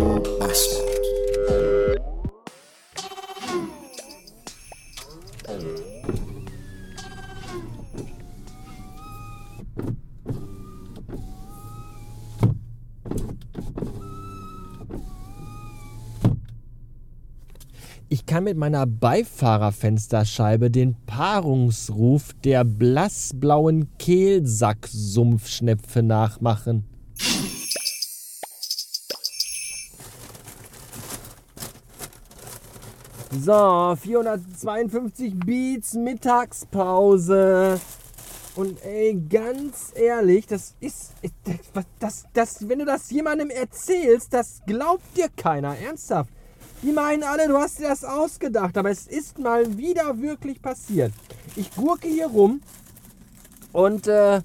Radio Bastard. Ich kann mit meiner Beifahrerfensterscheibe den Paarungsruf der blassblauen Kehlsacksumpfschnepfe nachmachen. So, 452 Beats Mittagspause. Und ey, ganz ehrlich, das ist. Das, das, das, wenn du das jemandem erzählst, das glaubt dir keiner. Ernsthaft. Die meinen alle, du hast dir das ausgedacht, aber es ist mal wieder wirklich passiert. Ich gurke hier rum und äh,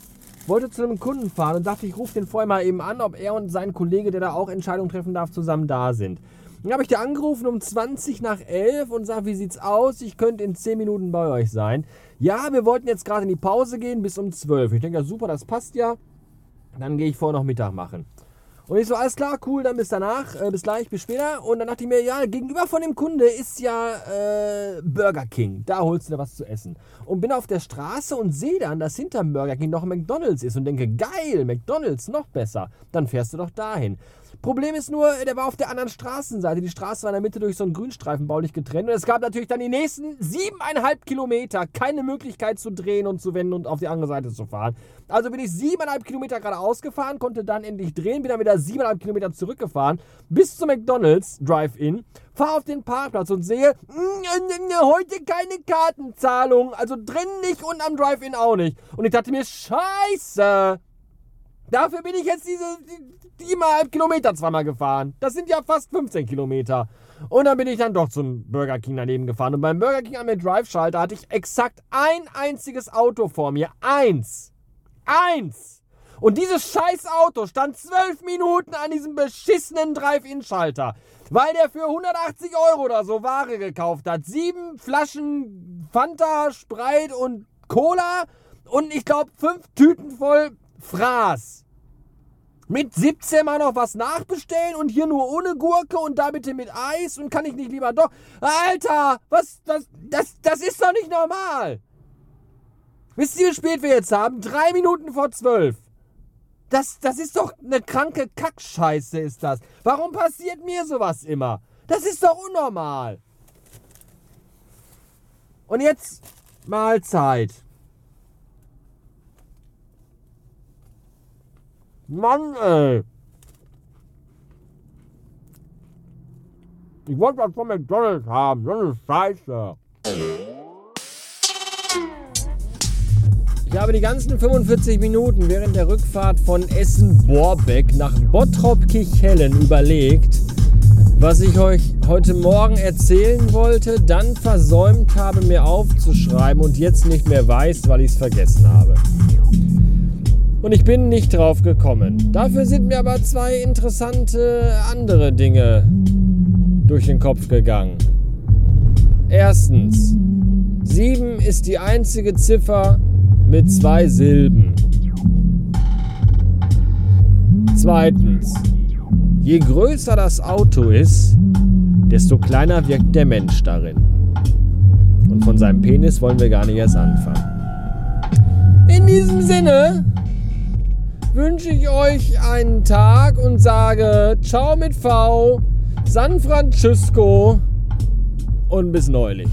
wollte zu einem Kunden fahren und dachte, ich rufe den vorher mal eben an, ob er und sein Kollege, der da auch Entscheidungen treffen darf, zusammen da sind. Dann habe ich dir angerufen um 20 nach 11 und sage, wie sieht's aus? Ich könnte in 10 Minuten bei euch sein. Ja, wir wollten jetzt gerade in die Pause gehen bis um 12. Ich denke, ja super, das passt ja. Dann gehe ich vorher noch Mittag machen. Und ich so, alles klar, cool, dann bis danach, äh, bis gleich, bis später. Und dann dachte ich mir, ja, gegenüber von dem Kunde ist ja äh, Burger King. Da holst du dir was zu essen. Und bin auf der Straße und sehe dann, dass hinter Burger King noch ein McDonalds ist und denke, geil, McDonalds, noch besser. Dann fährst du doch dahin. Problem ist nur, der war auf der anderen Straßenseite. Die Straße war in der Mitte durch so einen Grünstreifen baulich getrennt. Und es gab natürlich dann die nächsten siebeneinhalb Kilometer keine Möglichkeit zu drehen und zu wenden und auf die andere Seite zu fahren. Also bin ich siebeneinhalb Kilometer geradeaus gefahren, konnte dann endlich drehen, bin dann wieder siebeneinhalb Kilometer zurückgefahren bis zum McDonalds Drive-In, fahre auf den Parkplatz und sehe, mm, heute keine Kartenzahlung, also drin nicht und am Drive-In auch nicht. Und ich dachte mir, scheiße, Dafür bin ich jetzt diese siebeneinhalb Kilometer zweimal gefahren. Das sind ja fast 15 Kilometer. Und dann bin ich dann doch zum Burger King daneben gefahren. Und beim Burger King an der Drive-Schalter hatte ich exakt ein einziges Auto vor mir. Eins. Eins. Und dieses scheiß Auto stand zwölf Minuten an diesem beschissenen Drive-In-Schalter. Weil der für 180 Euro oder so Ware gekauft hat. Sieben Flaschen Fanta, Sprite und Cola. Und ich glaube fünf Tüten voll Fraß. Mit 17 mal noch was nachbestellen und hier nur ohne Gurke und da bitte mit Eis und kann ich nicht lieber doch. Alter, was, das, das, das ist doch nicht normal. Wisst ihr, wie spät wir jetzt haben? Drei Minuten vor zwölf. Das, das ist doch eine kranke Kackscheiße, ist das. Warum passiert mir sowas immer? Das ist doch unnormal. Und jetzt Mahlzeit. Mann, ey. Ich wollte was von McDonalds haben. So eine Scheiße. Ich habe die ganzen 45 Minuten während der Rückfahrt von Essen-Borbeck nach Bottrop-Kichhellen überlegt, was ich euch heute Morgen erzählen wollte, dann versäumt habe, mir aufzuschreiben und jetzt nicht mehr weiß, weil ich es vergessen habe und ich bin nicht drauf gekommen. Dafür sind mir aber zwei interessante andere Dinge durch den Kopf gegangen. Erstens, 7 ist die einzige Ziffer mit zwei Silben. Zweitens, je größer das Auto ist, desto kleiner wirkt der Mensch darin. Und von seinem Penis wollen wir gar nicht erst anfangen. In diesem Sinne wünsche ich euch einen Tag und sage Ciao mit V, San Francisco und bis neulich.